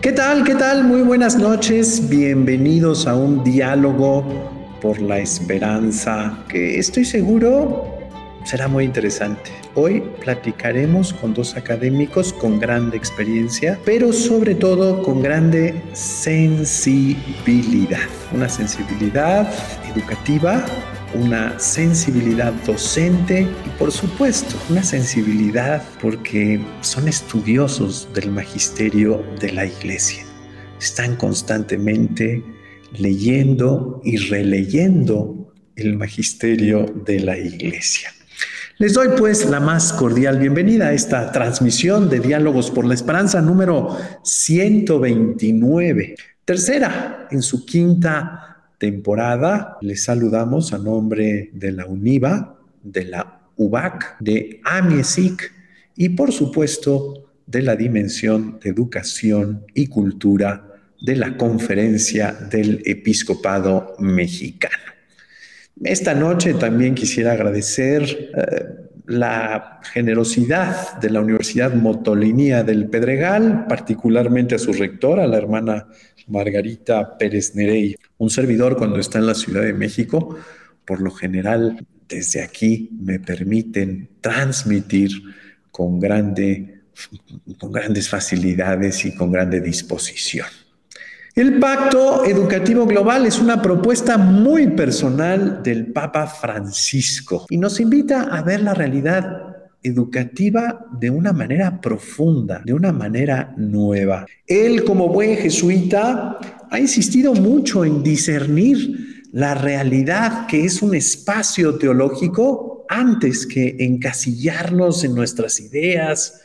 ¿Qué tal? ¿Qué tal? Muy buenas noches. Bienvenidos a un diálogo por la esperanza que estoy seguro será muy interesante. Hoy platicaremos con dos académicos con grande experiencia, pero sobre todo con grande sensibilidad. Una sensibilidad educativa una sensibilidad docente y por supuesto una sensibilidad porque son estudiosos del magisterio de la iglesia. Están constantemente leyendo y releyendo el magisterio de la iglesia. Les doy pues la más cordial bienvenida a esta transmisión de Diálogos por la Esperanza número 129, tercera en su quinta temporada. Les saludamos a nombre de la UNIVA, de la UBAC, de AMIESIC y por supuesto de la Dimensión de Educación y Cultura de la Conferencia del Episcopado Mexicano. Esta noche también quisiera agradecer eh, la generosidad de la Universidad Motolinía del Pedregal, particularmente a su rectora, la hermana Margarita Pérez Nerey. Un servidor cuando está en la Ciudad de México, por lo general desde aquí me permiten transmitir con, con grandes facilidades y con grande disposición. El Pacto Educativo Global es una propuesta muy personal del Papa Francisco y nos invita a ver la realidad educativa de una manera profunda, de una manera nueva. Él, como buen jesuita, ha insistido mucho en discernir la realidad que es un espacio teológico antes que encasillarnos en nuestras ideas,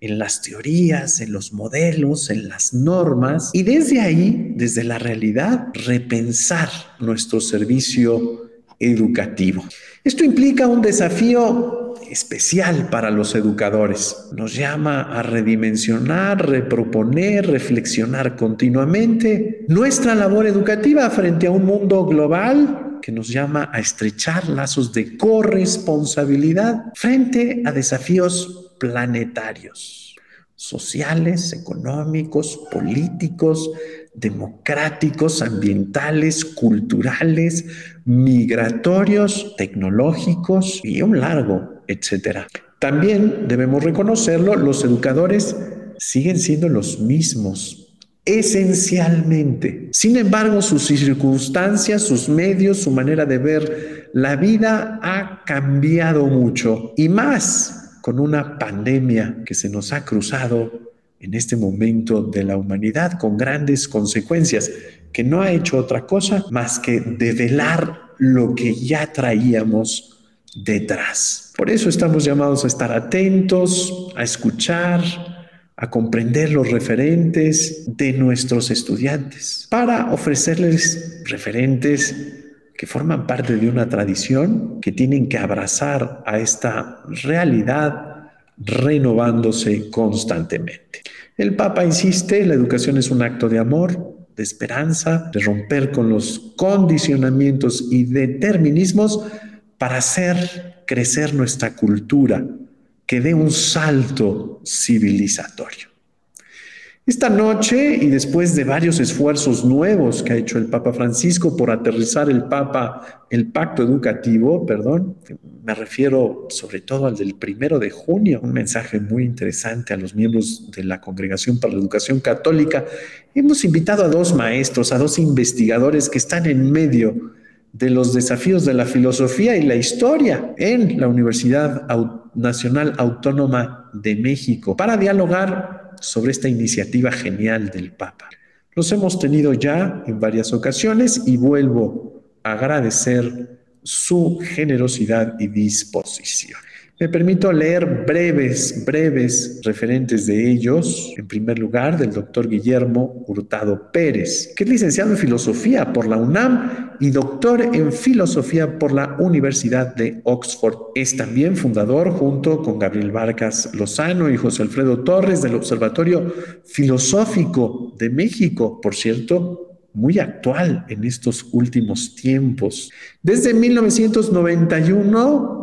en las teorías, en los modelos, en las normas, y desde ahí, desde la realidad, repensar nuestro servicio educativo. Esto implica un desafío especial para los educadores. Nos llama a redimensionar, reproponer, reflexionar continuamente nuestra labor educativa frente a un mundo global que nos llama a estrechar lazos de corresponsabilidad frente a desafíos planetarios, sociales, económicos, políticos, democráticos, ambientales, culturales, migratorios, tecnológicos y un largo etcétera. También debemos reconocerlo, los educadores siguen siendo los mismos esencialmente. Sin embargo, sus circunstancias, sus medios, su manera de ver la vida ha cambiado mucho y más con una pandemia que se nos ha cruzado en este momento de la humanidad con grandes consecuencias, que no ha hecho otra cosa más que develar lo que ya traíamos detrás. Por eso estamos llamados a estar atentos, a escuchar, a comprender los referentes de nuestros estudiantes, para ofrecerles referentes que forman parte de una tradición, que tienen que abrazar a esta realidad renovándose constantemente. El Papa insiste, la educación es un acto de amor, de esperanza, de romper con los condicionamientos y determinismos para hacer crecer nuestra cultura, que dé un salto civilizatorio. Esta noche, y después de varios esfuerzos nuevos que ha hecho el Papa Francisco por aterrizar el Papa, el pacto educativo, perdón, me refiero sobre todo al del primero de junio, un mensaje muy interesante a los miembros de la Congregación para la Educación Católica. Hemos invitado a dos maestros, a dos investigadores que están en medio de los desafíos de la filosofía y la historia en la Universidad Nacional Autónoma de México para dialogar sobre esta iniciativa genial del Papa. Los hemos tenido ya en varias ocasiones y vuelvo a agradecer su generosidad y disposición. Me permito leer breves, breves referentes de ellos. En primer lugar, del doctor Guillermo Hurtado Pérez, que es licenciado en filosofía por la UNAM y doctor en filosofía por la Universidad de Oxford. Es también fundador, junto con Gabriel Vargas Lozano y José Alfredo Torres, del Observatorio Filosófico de México, por cierto, muy actual en estos últimos tiempos. Desde 1991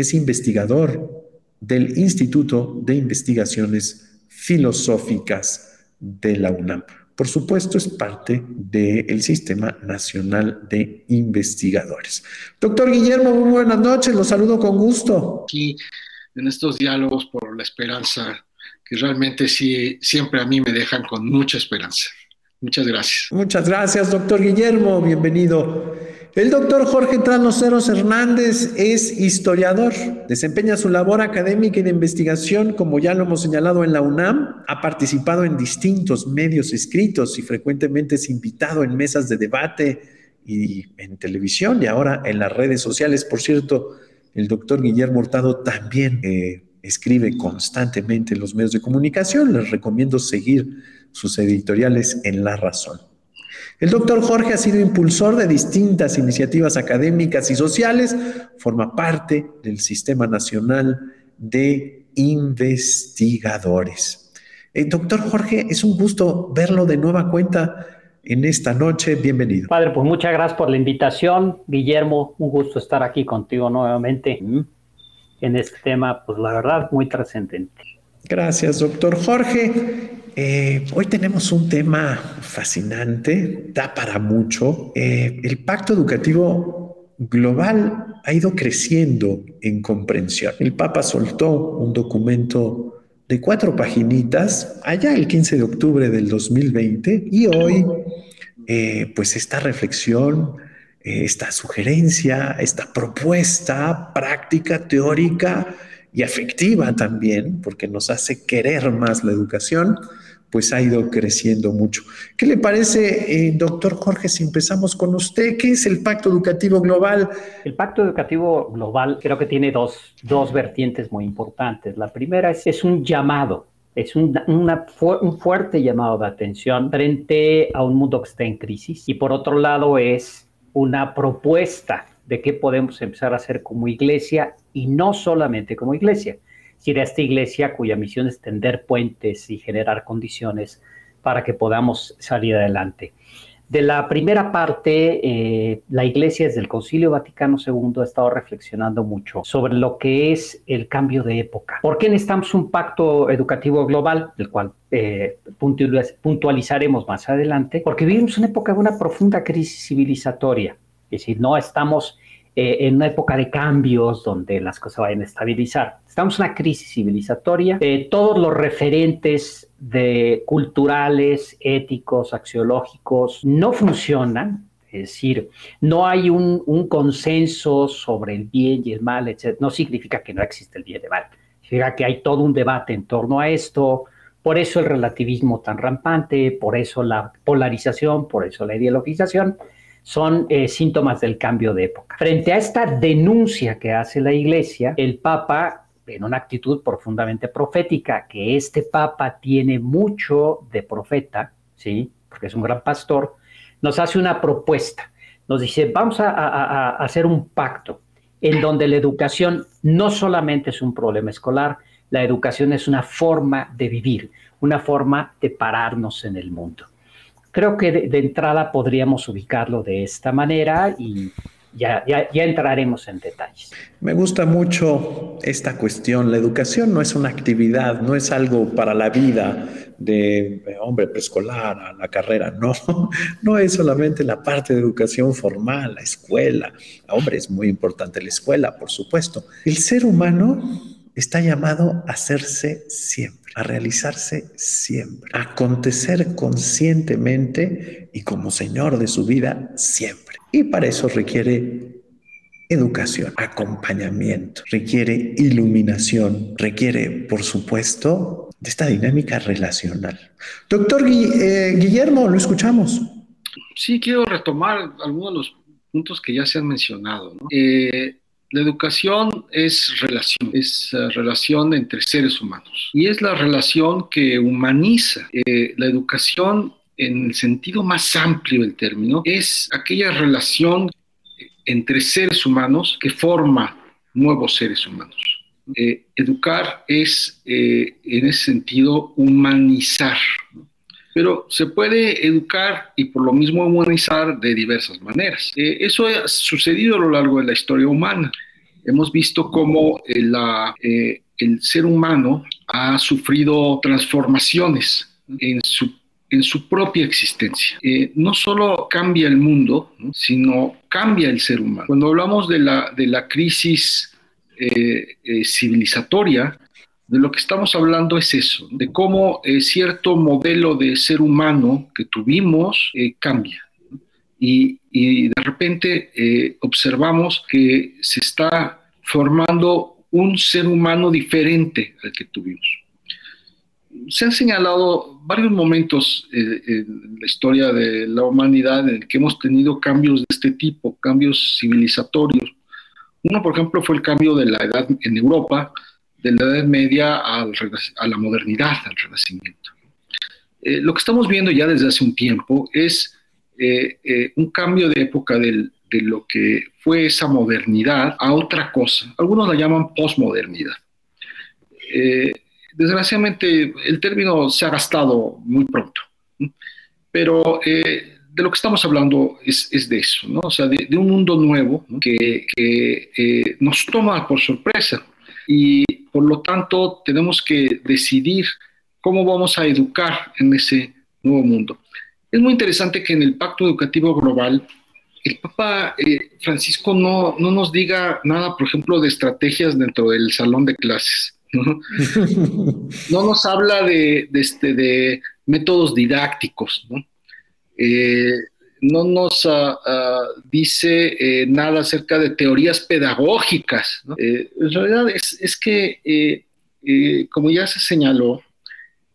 es investigador del Instituto de Investigaciones Filosóficas de la UNAM. Por supuesto, es parte del Sistema Nacional de Investigadores. Doctor Guillermo, muy buenas noches, lo saludo con gusto. Aquí, en estos diálogos por la esperanza, que realmente sí, siempre a mí me dejan con mucha esperanza. Muchas gracias. Muchas gracias, doctor Guillermo, bienvenido. El doctor Jorge Tranoceros Hernández es historiador, desempeña su labor académica y de investigación, como ya lo hemos señalado en la UNAM, ha participado en distintos medios escritos y frecuentemente es invitado en mesas de debate y en televisión y ahora en las redes sociales. Por cierto, el doctor Guillermo Hurtado también eh, escribe constantemente en los medios de comunicación. Les recomiendo seguir sus editoriales en La Razón. El doctor Jorge ha sido impulsor de distintas iniciativas académicas y sociales, forma parte del Sistema Nacional de Investigadores. El eh, doctor Jorge, es un gusto verlo de nueva cuenta en esta noche. Bienvenido. Padre, pues muchas gracias por la invitación. Guillermo, un gusto estar aquí contigo nuevamente en este tema, pues la verdad, muy trascendente. Gracias, doctor Jorge. Eh, hoy tenemos un tema fascinante, da para mucho. Eh, el pacto educativo global ha ido creciendo en comprensión. El Papa soltó un documento de cuatro paginitas allá el 15 de octubre del 2020 y hoy eh, pues esta reflexión, esta sugerencia, esta propuesta práctica, teórica, y afectiva también, porque nos hace querer más la educación, pues ha ido creciendo mucho. ¿Qué le parece, eh, doctor Jorge, si empezamos con usted? ¿Qué es el Pacto Educativo Global? El Pacto Educativo Global creo que tiene dos, dos vertientes muy importantes. La primera es, un llamado, es un, un fuerte llamado de atención frente a un mundo que está en crisis. Y por otro lado es una propuesta de qué podemos empezar a hacer como iglesia y no solamente como iglesia, sino esta iglesia cuya misión es tender puentes y generar condiciones para que podamos salir adelante. De la primera parte, eh, la Iglesia desde el Concilio Vaticano II ha estado reflexionando mucho sobre lo que es el cambio de época. ¿Por qué necesitamos un pacto educativo global, del cual eh, puntualizaremos más adelante? Porque vivimos una época de una profunda crisis civilizatoria. Es decir, no estamos eh, en una época de cambios donde las cosas vayan a estabilizar. Estamos en una crisis civilizatoria. Eh, todos los referentes culturales, éticos, axiológicos no funcionan. Es decir, no hay un, un, consenso sobre el bien y el mal, etc. No significa que no existe el bien y el mal. Significa que hay todo un debate en torno a esto. Por eso el relativismo tan rampante, por eso la polarización, por eso la ideologización son eh, síntomas del cambio de época. Frente a esta denuncia que hace la Iglesia, el Papa, en una actitud profundamente profética, que este Papa tiene mucho de profeta, ¿sí? porque es un gran pastor, nos hace una propuesta. Nos dice, vamos a, a hacer un pacto en donde la educación no solamente es un problema escolar, la educación es una forma de vivir, una forma de pararnos en el mundo. Creo que de, entrada podríamos ubicarlo de esta manera y ya, ya, ya, entraremos en detalles. Me gusta mucho esta cuestión. La educación no es una actividad, no es algo para la vida de hombre preescolar a la carrera, no, no es solamente la parte de educación formal, la escuela. Hombre, es muy importante la escuela, por supuesto. El ser humano está llamado a hacerse siempre a realizarse siempre, a acontecer conscientemente y como Señor de su vida siempre. Y para eso requiere educación, acompañamiento, requiere iluminación, requiere, por supuesto, de esta dinámica relacional. Doctor eh, Guillermo, lo escuchamos. Sí, quiero retomar algunos de los puntos que ya se han mencionado. Eh, la educación es relación, es eh, relación entre seres humanos y es la relación que humaniza. Eh, la educación en el sentido más amplio del término es aquella relación entre seres humanos que forma nuevos seres humanos. Eh, educar es, en ese sentido, humanizar. Pero se puede educar y por lo mismo humanizar de diversas maneras. Eh, eso ha sucedido a lo largo de la historia humana. hemos visto cómo el ser humano ha sufrido transformaciones en su en su propia existencia. Eh, no solo cambia el mundo, sino cambia el ser humano. Cuando hablamos de la, de la crisis eh, eh, civilizatoria, de lo que estamos hablando es eso, de cómo cierto modelo de ser humano que tuvimos cambia. Y, de repente observamos que se está formando un ser humano diferente al que tuvimos se han señalado varios momentos eh, en la historia de la humanidad en el que hemos tenido cambios de este tipo, cambios civilizatorios. Uno, por ejemplo, fue el cambio de la edad en Europa, de la Edad Media a la modernidad, al Renacimiento. Eh, lo que estamos viendo ya desde hace un tiempo es eh, un cambio de época de lo que fue esa modernidad a otra cosa. Algunos la llaman posmodernidad desgraciadamente el término se ha gastado muy pronto, pero eh, de lo que estamos hablando es, de eso. O sea, de, un mundo nuevo que, eh, nos toma por sorpresa y por lo tanto tenemos que decidir cómo vamos a educar en ese nuevo mundo. Es muy interesante que en el Pacto Educativo Global el Papa eh, Francisco no, no nos diga nada, por ejemplo, de estrategias dentro del salón de clases ¿no? nos habla de, este, de métodos didácticos, ¿no? Eh, nos ah, ah, dice eh, nada acerca de teorías pedagógicas. Eh, en realidad es, que, como ya se señaló,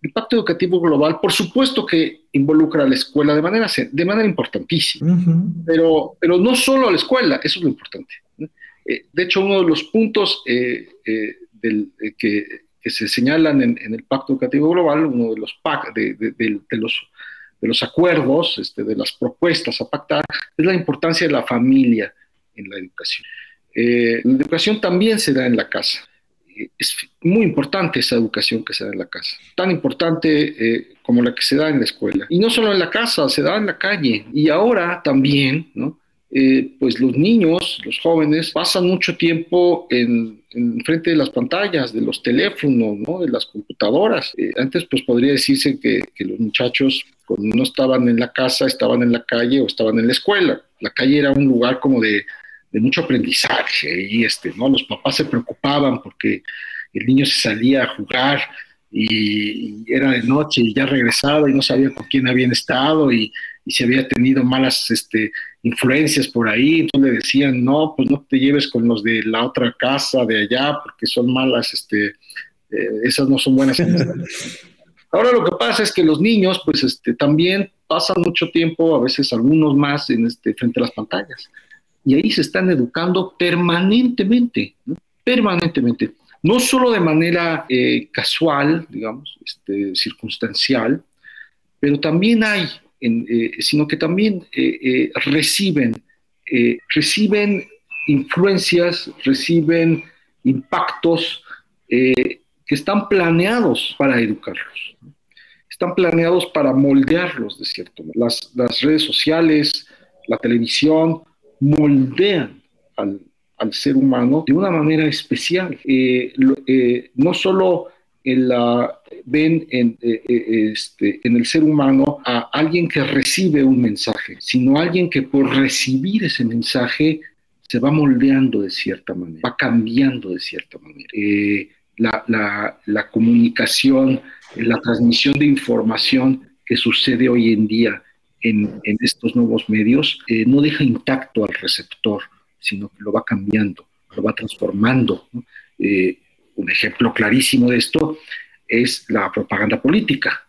el Pacto Educativo Global, por supuesto que involucra a la escuela de manera, de manera importantísima, pero, pero no solo a la escuela, eso es lo importante. de hecho, uno de los puntos eh, que, se señalan en, el Pacto Educativo Global, uno de los, de, los, de los acuerdos, este, de las propuestas a pactar, es la importancia de la familia en la educación. Eh, la educación también se da en la casa. Eh, es muy importante esa educación que se da en la casa, tan importante como la que se da en la escuela. Y no solo en la casa, se da en la calle. Y ahora también, ¿no? Pues los niños, los jóvenes, pasan mucho tiempo en, en frente de las pantallas, de los teléfonos, ¿no? de las computadoras. Eh, antes pues podría decirse que, los muchachos cuando no estaban en la casa, estaban en la calle o estaban en la escuela. La calle era un lugar como de, mucho aprendizaje y este, ¿no? los papás se preocupaban porque el niño se salía a jugar y, era de noche y ya regresaba y no sabía con quién habían estado y, y si había tenido malas este, influencias por ahí, entonces le decían, no, pues no te lleves con los de la otra casa, de allá, porque son malas, este, eh, esas no son buenas. Ahora lo que pasa es que los niños, pues este, también pasan mucho tiempo, a veces algunos más, en este, frente a las pantallas. Y ahí se están educando permanentemente, permanentemente. No solo de manera eh, casual, digamos, este, circunstancial, pero también hay eh, sino que también eh, eh, reciben, reciben influencias, reciben impactos que están planeados para educarlos, están planeados para moldearlos de cierto modo. Las, las redes sociales, la televisión, moldean al, al, ser humano de una manera especial. no solo ven en, eh, eh, este, en el ser humano a alguien que recibe un mensaje, sino alguien que por recibir ese mensaje se va moldeando de cierta manera, va cambiando de cierta manera. Eh, la, comunicación, la transmisión de información que sucede hoy en día en, estos nuevos medios no deja intacto al receptor, sino que lo va cambiando, lo va transformando. Un ejemplo clarísimo de esto es la propaganda política.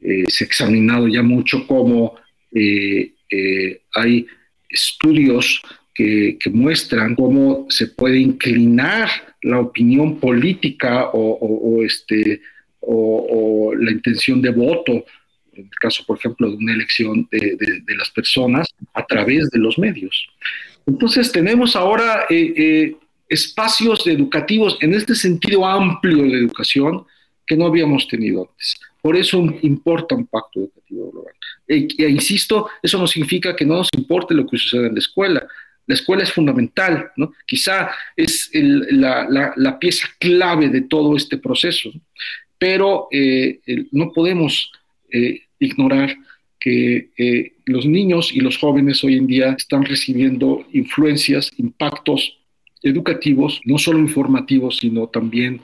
Eh, se ha examinado ya mucho cómo eh, eh, hay estudios que, muestran cómo se puede inclinar la opinión política o, este, o, la intención de voto, en el caso, por ejemplo, de una elección de, de las personas, a través de los medios. Entonces tenemos ahora espacios educativos en este sentido amplio de educación que no habíamos tenido antes. Por eso importa un pacto educativo global. E, e, insisto, eso no significa que no nos importe lo que suceda en la escuela. La escuela es fundamental, ¿no? quizá es la, pieza clave de todo este proceso, pero eh, no podemos eh, ignorar que eh, los niños y los jóvenes hoy en día están recibiendo influencias, impactos educativos, no solo informativos, sino también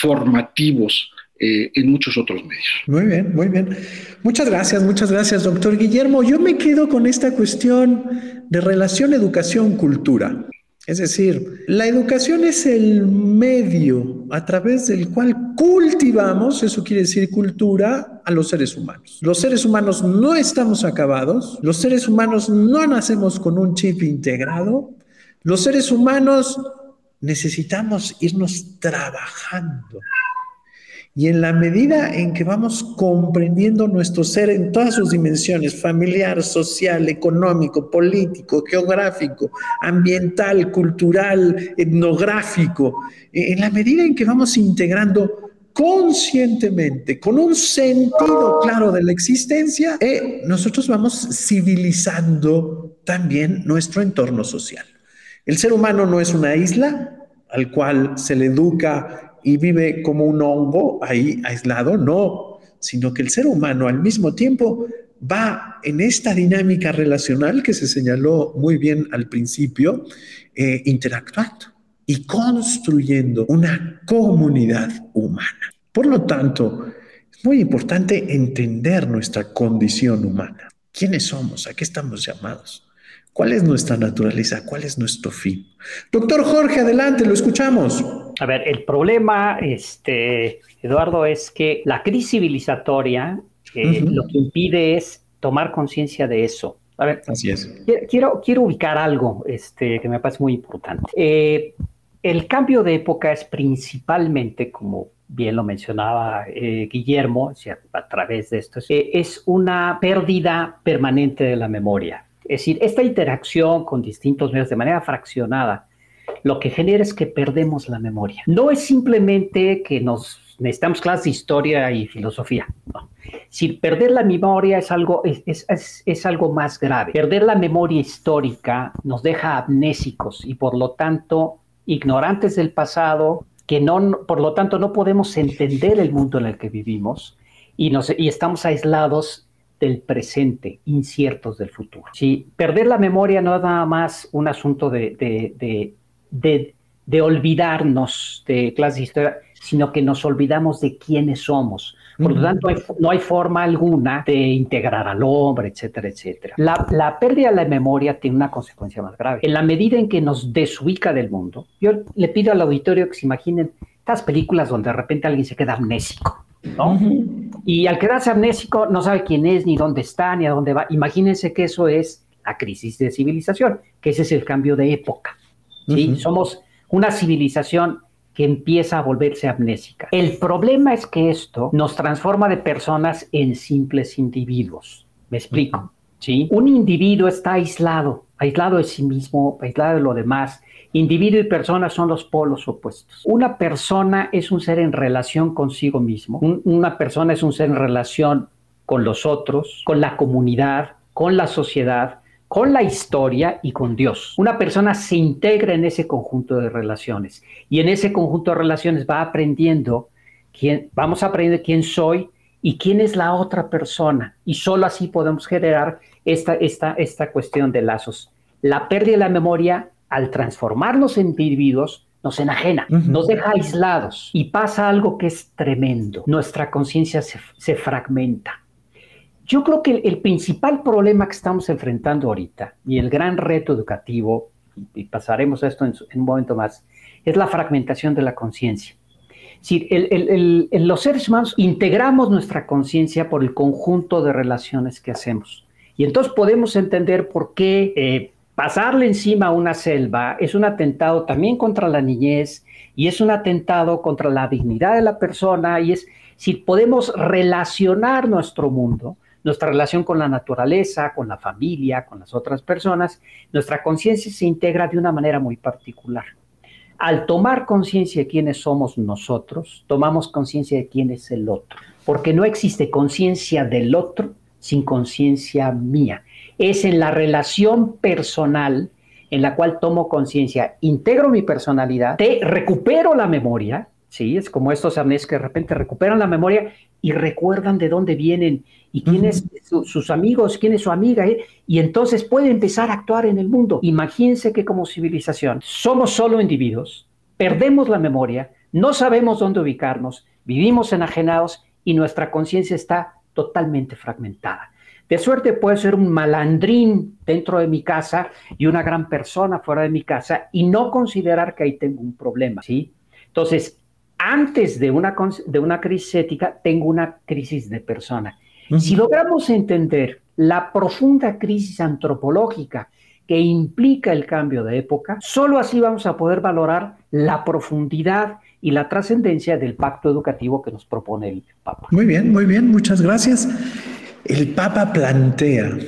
formativos eh, en muchos otros medios. Muy bien, muy bien. Muchas gracias, muchas gracias, doctor Guillermo. Yo me quedo con esta cuestión de relación educación-cultura. Es decir, la educación es el medio a través del cual cultivamos, eso quiere decir cultura, a los seres humanos. Los seres humanos no estamos acabados, los seres humanos no nacemos con un chip integrado, los seres humanos necesitamos irnos trabajando y en la medida en que vamos comprendiendo nuestro ser en todas sus dimensiones, familiar, social, económico, político, geográfico, ambiental, cultural, etnográfico, en la medida en que vamos integrando conscientemente, con un sentido claro de la existencia, eh, nosotros vamos civilizando también nuestro entorno social. El ser humano no es una isla al cual se le educa y vive como un hongo ahí aislado, no, sino que el ser humano al mismo tiempo va en esta dinámica relacional que se señaló muy bien al principio, eh, interactuando y construyendo una comunidad humana. Por lo tanto, es muy importante entender nuestra condición humana. ¿Quiénes somos? ¿A qué estamos llamados? ¿Cuál es nuestra naturaleza? ¿Cuál es nuestro fin? Doctor Jorge, adelante, lo escuchamos. A ver, el problema, este, Eduardo, es que la crisis civilizatoria eh, lo que impide es tomar conciencia de eso. A ver, Así es. Quiero, quiero ubicar algo este, que me parece muy importante. Eh, el cambio de época es principalmente, como bien lo mencionaba eh, Guillermo, a través de esto, es una pérdida permanente de la memoria. Es decir, esta interacción con distintos medios de manera fraccionada, lo que genera es que perdemos la memoria. No es simplemente que nos necesitamos clases de historia y filosofía. Si perder la memoria es algo, es, algo más grave. Perder la memoria histórica nos deja amnésicos y por lo tanto ignorantes del pasado, que no, por lo tanto no podemos entender el mundo en el que vivimos y, nos, y estamos aislados del presente, inciertos del futuro. Si perder la memoria no es nada más un asunto de, de, de, de, olvidarnos de clases de historia, sino que nos olvidamos de quiénes somos. Por lo tanto, no hay forma alguna de integrar al hombre, etcétera, etcétera. La, la, pérdida de la memoria tiene una consecuencia más grave. En la medida en que nos desubica del mundo, yo le pido al auditorio que se imaginen estas películas donde de repente alguien se queda amnésico. ¿No? Y al quedarse amnésico no sabe quién es, ni dónde está, ni a dónde va. Imagínense que eso es la crisis de civilización, que ese es el cambio de época. ¿sí? Somos una civilización que empieza a volverse amnésica. El problema es que esto nos transforma de personas en simples individuos. ¿Me explico? ¿Sí? Un individuo está aislado, aislado de sí mismo, aislado de lo demás, Individuo y persona son los polos opuestos. Una persona es un ser en relación consigo mismo. una persona es un ser en relación con los otros, con la comunidad, con la sociedad, con la historia y con Dios. Una persona se integra en ese conjunto de relaciones y en ese conjunto de relaciones va aprendiendo quién, vamos aprendiendo quién soy y quién es la otra persona y solo así podemos generar esta, esta, esta cuestión de lazos. La pérdida de la memoria al transformarnos en individuos, nos enajena, nos deja aislados y pasa algo que es tremendo. Nuestra conciencia se, fragmenta. Yo creo que el, principal problema que estamos enfrentando ahorita y el gran reto educativo, y, pasaremos a esto en, un momento más, es la fragmentación de la conciencia. Si los seres humanos integramos nuestra conciencia por el conjunto de relaciones que hacemos. Y entonces podemos entender por qué eh, pasarle encima a una selva es un atentado también contra la niñez y es un atentado contra la dignidad de la persona y es si podemos relacionar nuestro mundo, nuestra relación con la naturaleza, con la familia, con las otras personas, nuestra conciencia se integra de una manera muy particular. Al tomar conciencia de quiénes somos nosotros, tomamos conciencia de quién es el otro, porque no existe conciencia del otro sin conciencia mía. es en la relación personal en la cual tomo conciencia, integro mi personalidad, te recupero la memoria, ¿sí? Es como estos amnés que de repente recuperan la memoria y recuerdan de dónde vienen y quién es sus amigos, quién es su amiga, ¿eh? y entonces puede empezar a actuar en el mundo. Imagínense que como civilización somos solo individuos, perdemos la memoria, no sabemos dónde ubicarnos, vivimos enajenados y nuestra conciencia está totalmente fragmentada. De suerte puedo ser un malandrín dentro de mi casa y una gran persona fuera de mi casa y no considerar que ahí tengo un problema, ¿sí? Entonces, antes de una, de una crisis ética, tengo una crisis de persona. Si logramos entender la profunda crisis antropológica que implica el cambio de época, solo así vamos a poder valorar la profundidad y la trascendencia del pacto educativo que nos propone el Papa. Muy bien, muy bien, muchas gracias. El Papa plantea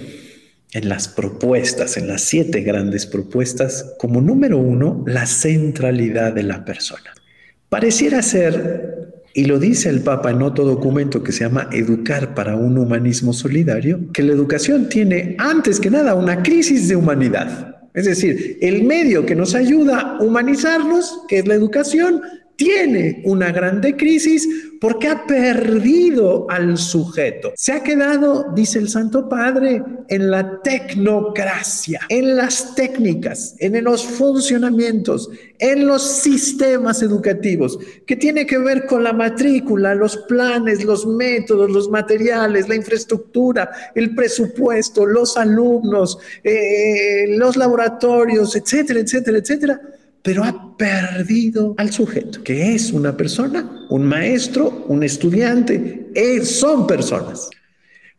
en las propuestas, en las siete grandes propuestas, como número uno, la centralidad de la persona. Pareciera ser, y lo dice el Papa en otro documento que se llama Educar para un humanismo solidario, que la educación tiene antes que nada una crisis de humanidad. Es decir, el medio que nos ayuda a humanizarnos, que es la educación, tiene una grande crisis porque ha perdido al sujeto. Se ha quedado, dice el Santo Padre, en la tecnocracia, en las técnicas, en los funcionamientos, en los sistemas educativos, que tiene que ver con la matrícula, los planes, los métodos, los materiales, la infraestructura, el presupuesto, los alumnos, eh, los laboratorios, etcétera, etcétera, etcétera pero ha perdido al sujeto, que es una persona, un maestro, un estudiante, eh, son personas.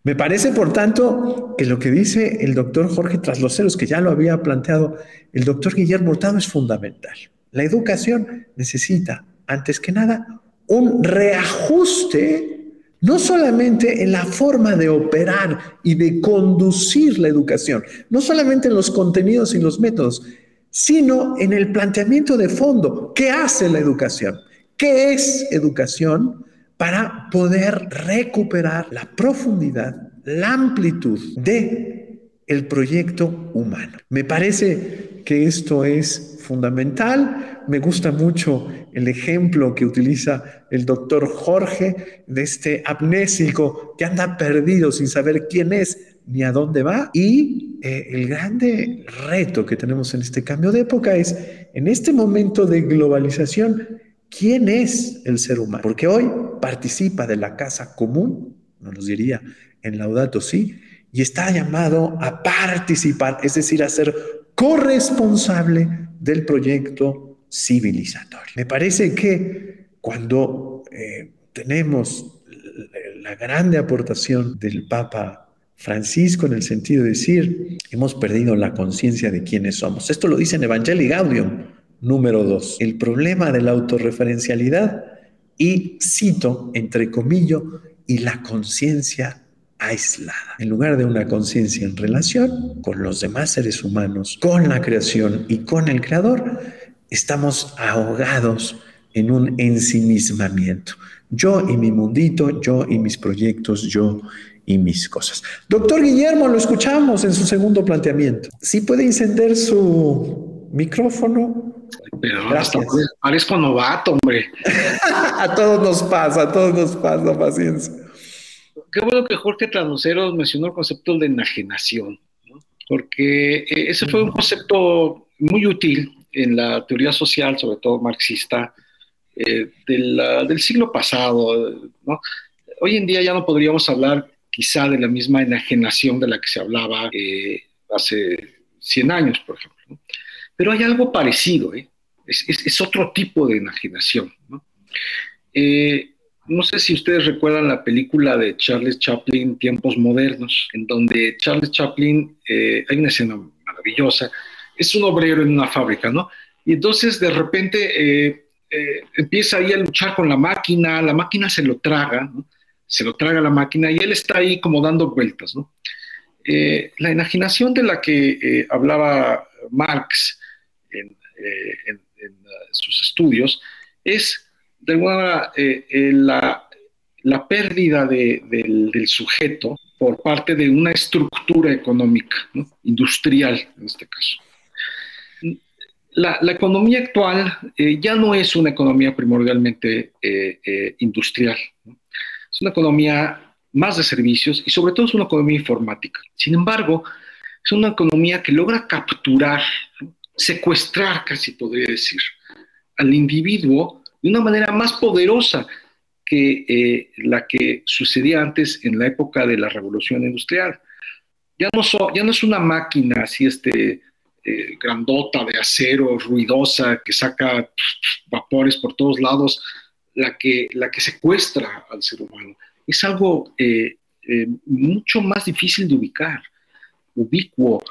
Me parece, por tanto, que lo que dice el doctor Jorge Trasloceros, que ya lo había planteado el doctor Guillermo Hurtado, es fundamental. La educación necesita, antes que nada, un reajuste no solamente en la forma de operar y de conducir la educación, no solamente en los contenidos y los métodos, sino en el planteamiento de fondo. ¿Qué hace la educación? ¿Qué es educación? Para poder recuperar la profundidad, la amplitud de el proyecto humano. Me parece que esto es fundamental. Me gusta mucho el ejemplo que utiliza el doctor Jorge de este amnésico que anda perdido sin saber quién es ni a dónde va. Y eh, el grande reto que tenemos en este cambio de época es, en este momento de globalización, ¿quién es el ser humano? Porque hoy participa de la casa común, no nos diría en Laudato sí, y está llamado a participar, es decir, a ser corresponsable del proyecto civilizatorio. Me parece que cuando eh, tenemos la grande aportación del Papa Francisco en el sentido de decir, hemos perdido la conciencia de quiénes somos. Esto lo dice en Evangelii Gaudium, número 2. El problema de la autorreferencialidad y, cito, entre comillas, y la conciencia aislada. En lugar de una conciencia en relación con los demás seres humanos, con la creación y con el creador, estamos ahogados en un ensimismamiento. Yo y mi mundito, yo y mis proyectos, yo y mis cosas. Doctor Guillermo, lo escuchamos en su segundo planteamiento. ¿Sí puede encender su micrófono? Pero parezco novato, hombre. a todos nos pasa, a todos nos pasa, paciencia. Qué bueno que Jorge Tranoceros mencionó el concepto de enajenación, porque eh, ese fue un concepto muy útil en la teoría social, sobre todo marxista, eh, del siglo pasado. ¿no? Hoy en día ya no podríamos hablar quizá de la misma enajenación de la que se hablaba eh, hace 100 años, por ejemplo. Pero hay algo parecido, ¿eh? es, otro tipo de enajenación. ¿no? Eh, no sé si ustedes recuerdan la película de Charles Chaplin, Tiempos Modernos, en donde Charles Chaplin, hay una escena maravillosa, es un obrero en una fábrica, ¿no? Y entonces de repente empieza ahí a luchar con la máquina, la máquina se lo traga, ¿no? Se lo traga la máquina y él está ahí como dando vueltas. ¿no? Eh, la imaginación de la que eh, hablaba Marx en, eh, sus estudios es de alguna manera la pérdida del, sujeto por parte de una estructura económica, industrial en este caso. La, economía actual ya no es una economía primordialmente industrial, es una economía más de servicios y sobre todo es una economía informática. Sin embargo, es una economía que logra capturar, secuestrar, casi podría decir, al individuo de una manera más poderosa que eh, la que sucedía antes en la época de la revolución industrial. Ya no, es una máquina así este, eh, grandota de acero, ruidosa, que saca vapores por todos lados, la que, la que secuestra al ser humano. Es algo eh, mucho más difícil de ubicar ubicuo,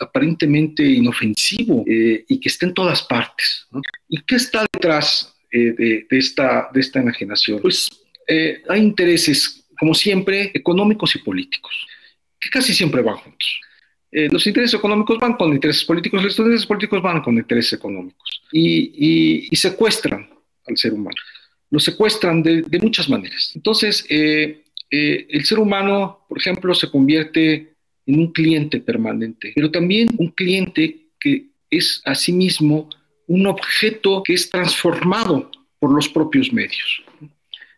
aparentemente inofensivo y que está en todas partes. ¿Y qué está detrás eh, de, esta, de esta enajenación? Pues eh, hay intereses, como siempre, económicos y políticos, que casi siempre van juntos. Eh, los intereses económicos van con intereses políticos, los intereses políticos van con intereses económicos y, y, secuestran al ser humano. Lo secuestran de, de muchas maneras. Entonces, el ser humano, por ejemplo, se convierte en un cliente permanente, pero también un cliente que es a sí un objeto que es transformado por los propios medios.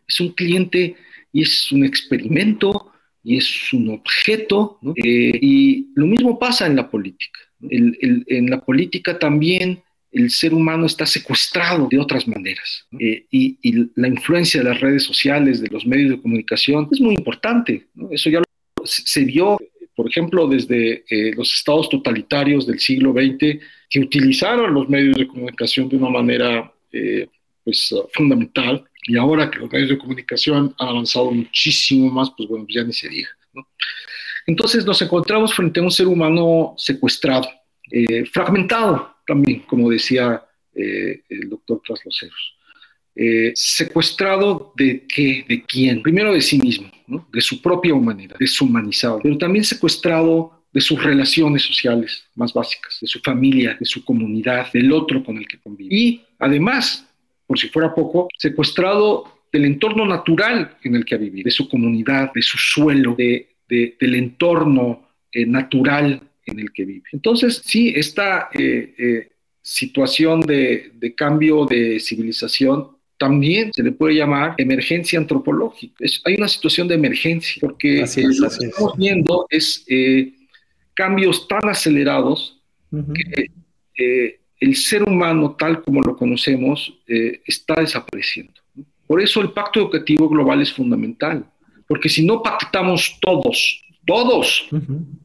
Es un cliente y es un experimento y es un objeto. Eh, y lo mismo pasa en la política. en la política también el ser humano está secuestrado de otras maneras. Eh, y, la influencia de las redes sociales, de los medios de comunicación, es muy importante. Eso ya se vio, por ejemplo, desde eh, los estados totalitarios del siglo XX que utilizaron los medios de comunicación de una manera eh, pues, fundamental. Y ahora que los medios de comunicación han avanzado muchísimo más, pues bueno, ya ni se diga. Entonces nos encontramos frente a un ser humano secuestrado, fragmentado también, como decía eh, el doctor Trasloceros. secuestrado de qué, de quién, primero de sí mismo, de su propia humanidad, deshumanizado, pero también secuestrado de sus relaciones sociales más básicas, de su familia, de su comunidad, del otro con el que convive. Y además, por si fuera poco, secuestrado del entorno natural en el que ha vivido, de su comunidad, de su suelo, de, del entorno eh, natural en el que vive. Entonces, sí, esta eh, eh, situación de, de, cambio de civilización también se le puede llamar emergencia antropológica. hay una situación de emergencia, porque lo que estamos viendo es cambios tan acelerados que eh, el ser humano tal como lo conocemos eh, está desapareciendo. Por eso el pacto educativo global es fundamental, porque si no pactamos todos, todos,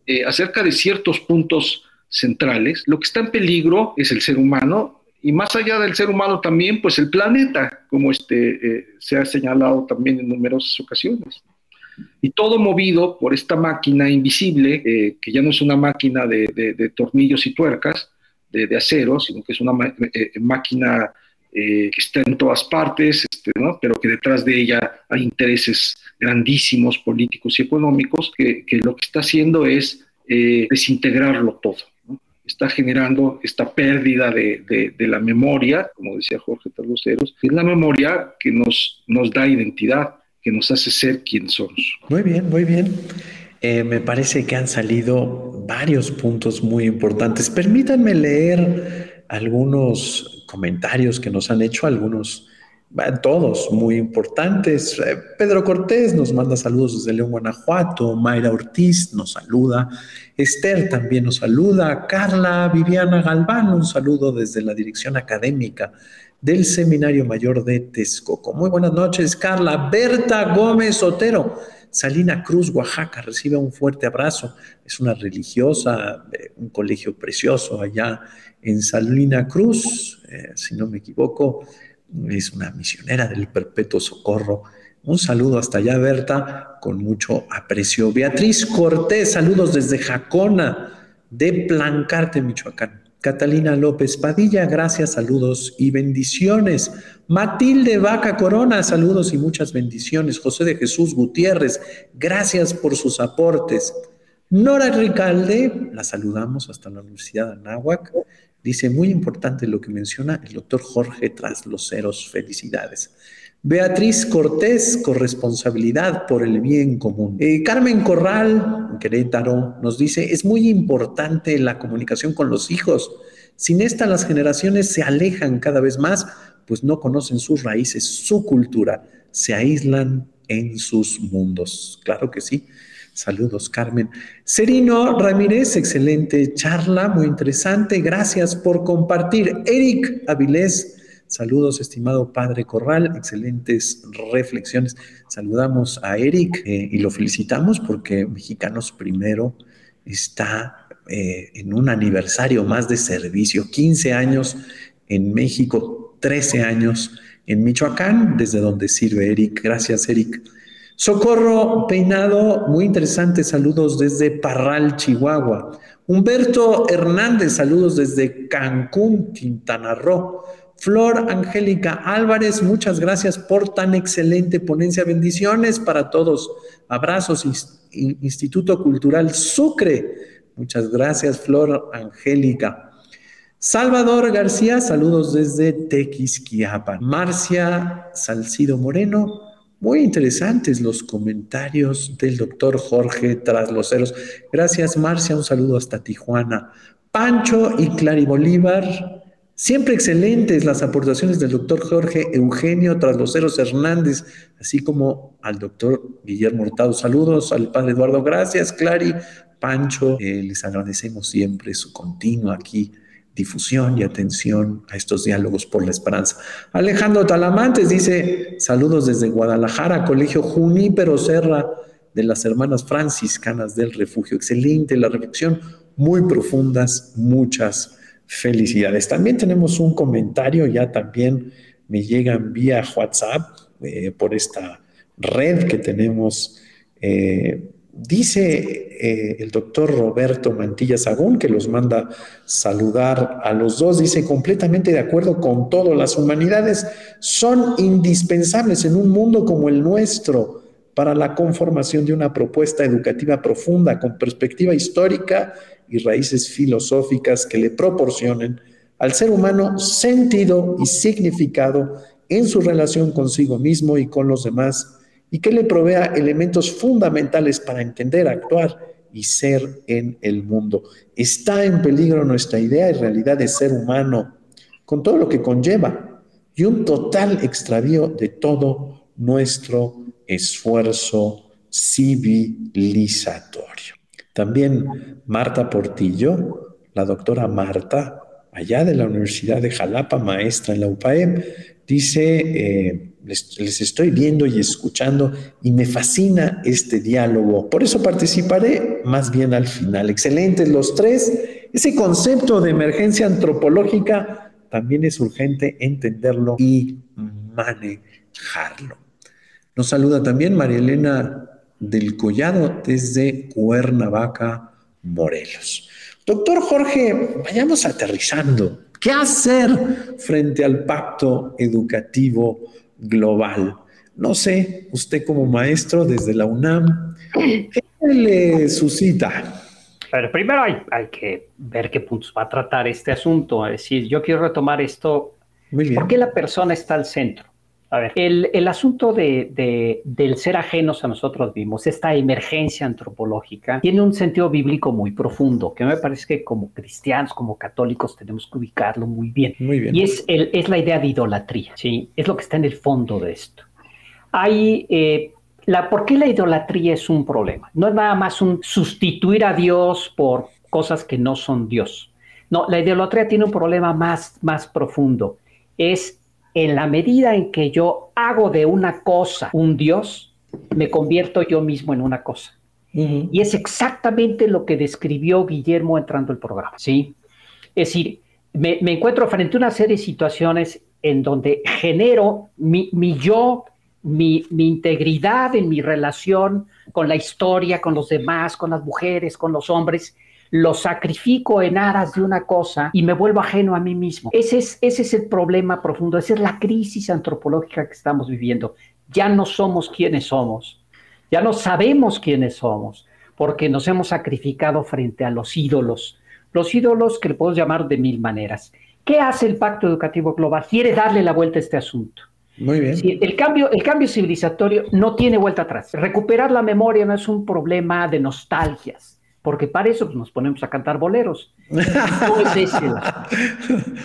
eh, acerca de ciertos puntos centrales, lo que está en peligro es el ser humano y más allá del ser humano también, pues el planeta, como este, se ha señalado también en numerosas ocasiones. Y todo movido por esta máquina invisible, eh, que ya no es una máquina de, tornillos y tuercas, de, acero, sino que es una eh, máquina eh, que está en todas partes, este, pero que detrás de ella hay intereses grandísimos políticos y económicos, que, lo que está haciendo es desintegrarlo todo. Está generando esta pérdida de, la memoria, como decía Jorge Tarloceros, que la memoria que nos, nos da identidad que nos hace ser quien somos. Muy bien, muy bien. Eh, me parece que han salido varios puntos muy importantes. Permítanme leer algunos comentarios que nos han hecho algunos, todos muy importantes. Eh, Pedro Cortés nos manda saludos desde León, Guanajuato. Mayra Ortiz nos saluda. Esther también nos saluda. Carla Viviana Galván, un saludo desde la dirección académica del Seminario Mayor de Texcoco. Muy buenas noches, Carla. Berta Gómez Otero, Salina Cruz, Oaxaca, recibe un fuerte abrazo. Es una religiosa, un colegio precioso allá en Salina Cruz, eh, si no me equivoco, es una misionera del Perpetuo Socorro. Un saludo hasta allá, Berta, con mucho aprecio. Beatriz Cortés, saludos desde Jacona, de Plancarte, Michoacán. Catalina López Padilla, gracias, saludos y bendiciones. Matilde Vaca Corona, saludos y muchas bendiciones. José de Jesús Gutiérrez, gracias por sus aportes. Nora Ricalde, la saludamos hasta la Universidad de Anáhuac. Dice, muy importante lo que menciona el doctor Jorge Trasloceros. Felicidades. Beatriz Cortés, corresponsabilidad por el bien común. Eh, Carmen Corral, Querétaro, nos dice, es muy importante la comunicación con los hijos. Sin esta las generaciones se alejan cada vez más, pues no conocen sus raíces, su cultura, se aíslan en sus mundos. Claro que sí. Saludos, Carmen. Serino Ramírez, excelente charla, muy interesante. Gracias por compartir. Eric Avilés, saludos, estimado Padre Corral, excelentes reflexiones. Saludamos a Eric eh, y lo felicitamos porque Mexicanos Primero está eh, en un aniversario más de servicio, 15 años en México, 13 años en Michoacán, desde donde sirve Eric. Gracias, Eric. Socorro Peinado, muy interesante, saludos desde Parral, Chihuahua. Humberto Hernández, saludos desde Cancún, Quintana Roo. Flor Angélica Álvarez, muchas gracias por tan excelente ponencia. Bendiciones para todos. Abrazos, Instituto Cultural Sucre. Muchas gracias, Flor Angélica. Salvador García, saludos desde Tequisquiapan. Marcia Salcido Moreno, muy interesantes los comentarios del doctor Jorge Trasloceros. Gracias, Marcia. Un saludo hasta Tijuana. Pancho y Clary Bolívar. Siempre excelentes las aportaciones del doctor Jorge Eugenio Trasloceros Hernández, así como al doctor Guillermo Hurtado. Saludos al padre Eduardo. Gracias, Clary. Pancho, eh, les agradecemos siempre su continuo aquí difusión y atención a estos diálogos por la esperanza. Alejandro Talamantes dice, saludos desde Guadalajara, Colegio Junípero Serra de las Hermanas Franciscanas del Refugio. Excelente la reflexión, muy profundas, muchas felicidades. También tenemos un comentario, ya también me llegan vía WhatsApp eh, por esta red que tenemos. Eh, Dice eh, el doctor Roberto Mantilla Sagún, que los manda saludar a los dos, dice completamente de acuerdo con todo, las humanidades son indispensables en un mundo como el nuestro para la conformación de una propuesta educativa profunda con perspectiva histórica y raíces filosóficas que le proporcionen al ser humano sentido y significado en su relación consigo mismo y con los demás y que le provea elementos fundamentales para entender, actuar y ser en el mundo. Está en peligro nuestra idea y realidad de ser humano, con todo lo que conlleva, y un total extravío de todo nuestro esfuerzo civilizatorio. También Marta Portillo, la doctora Marta, allá de la Universidad de Jalapa, maestra en la UPAEM, dice... Eh, les, estoy viendo y escuchando y me fascina este diálogo. Por eso participaré más bien al final. Excelentes los tres. Ese concepto de emergencia antropológica también es urgente entenderlo y manejarlo. Nos saluda también María Elena del Collado desde Cuernavaca, Morelos. Doctor Jorge, vayamos aterrizando. ¿Qué hacer frente al pacto educativo global. No sé, usted como maestro desde la UNAM, ¿qué le suscita? Pero primero hay, hay, que ver qué puntos va a tratar este asunto. Es decir, yo quiero retomar esto. Muy bien. ¿Por qué la persona está al centro? A ver, el, asunto de, del ser ajenos a nosotros mismos, esta emergencia antropológica, tiene un sentido bíblico muy profundo, que me parece que como cristianos, como católicos, tenemos que ubicarlo muy bien. Muy bien. Y es, el, es la idea de idolatría, ¿sí? Es lo que está en el fondo de esto. Hay... Eh, la, ¿Por qué la idolatría es un problema? No es nada más un sustituir a Dios por cosas que no son Dios. No, la idolatría tiene un problema más, más profundo. Es en la medida en que yo hago de una cosa un Dios, me convierto yo mismo en una cosa. Y es exactamente lo que describió Guillermo entrando al programa, ¿sí? Es decir, me, encuentro frente a una serie de situaciones en donde genero mi, yo, mi, mi, integridad en mi relación con la historia, con los demás, con las mujeres, con los hombres, lo sacrifico en aras de una cosa y me vuelvo ajeno a mí mismo. Ese es, ese es el problema profundo, esa es la crisis antropológica que estamos viviendo. Ya no somos quienes somos, ya no sabemos quiénes somos, porque nos hemos sacrificado frente a los ídolos, Los ídolos que le podemos llamar de mil maneras. ¿Qué hace el Pacto Educativo Global? Quiere darle la vuelta a este asunto. Muy bien. el, cambio, el cambio civilizatorio no tiene vuelta atrás. Recuperar la memoria no es un problema de nostalgias, porque para eso pues, nos ponemos a cantar boleros. No es ese.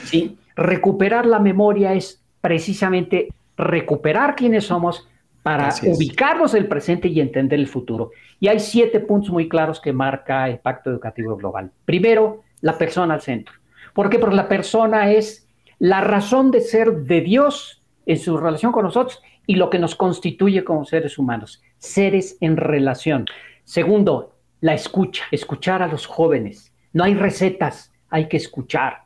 ¿sí? Recuperar la memoria es precisamente recuperar quiénes somos para ubicarnos en el presente y entender el futuro. Y hay siete puntos muy claros que marca el Pacto Educativo Global. Primero, la persona al centro. ¿Por qué? Porque la persona es la razón de ser de Dios en su relación con nosotros y lo que nos constituye como seres humanos, seres en relación. Segundo, la escucha, escuchar a los jóvenes. No hay recetas, hay que escuchar.